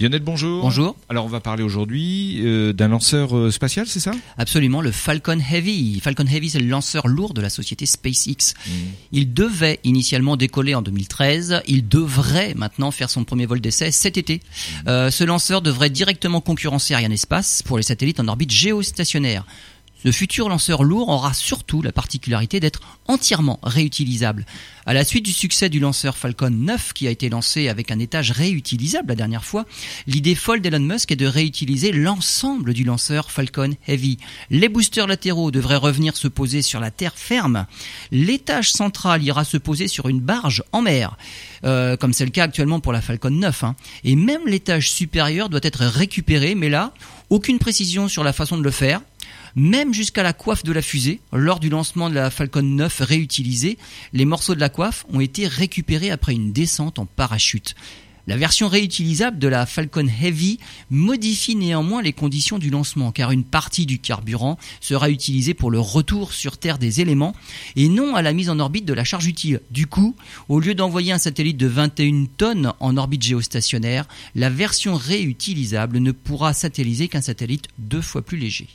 Lionel, bonjour. Bonjour. Alors on va parler aujourd'hui euh, d'un lanceur euh, spatial, c'est ça? Absolument, le Falcon Heavy. Falcon Heavy, c'est le lanceur lourd de la société SpaceX. Mmh. Il devait initialement décoller en 2013. Il devrait maintenant faire son premier vol d'essai cet été. Euh, ce lanceur devrait directement concurrencer Ariane Espace pour les satellites en orbite géostationnaire. Ce futur lanceur lourd aura surtout la particularité d'être entièrement réutilisable. À la suite du succès du lanceur Falcon 9 qui a été lancé avec un étage réutilisable la dernière fois, l'idée folle d'Elon Musk est de réutiliser l'ensemble du lanceur Falcon Heavy. Les boosters latéraux devraient revenir se poser sur la terre ferme. L'étage central ira se poser sur une barge en mer, euh, comme c'est le cas actuellement pour la Falcon 9. hein. Et même l'étage supérieur doit être récupéré, mais là, aucune précision sur la façon de le faire même jusqu'à la coiffe de la fusée. Lors du lancement de la Falcon 9 réutilisée, les morceaux de la coiffe ont été récupérés après une descente en parachute. La version réutilisable de la Falcon Heavy modifie néanmoins les conditions du lancement car une partie du carburant sera utilisée pour le retour sur Terre des éléments et non à la mise en orbite de la charge utile. Du coup, au lieu d'envoyer un satellite de 21 tonnes en orbite géostationnaire, la version réutilisable ne pourra satelliser qu'un satellite deux fois plus léger.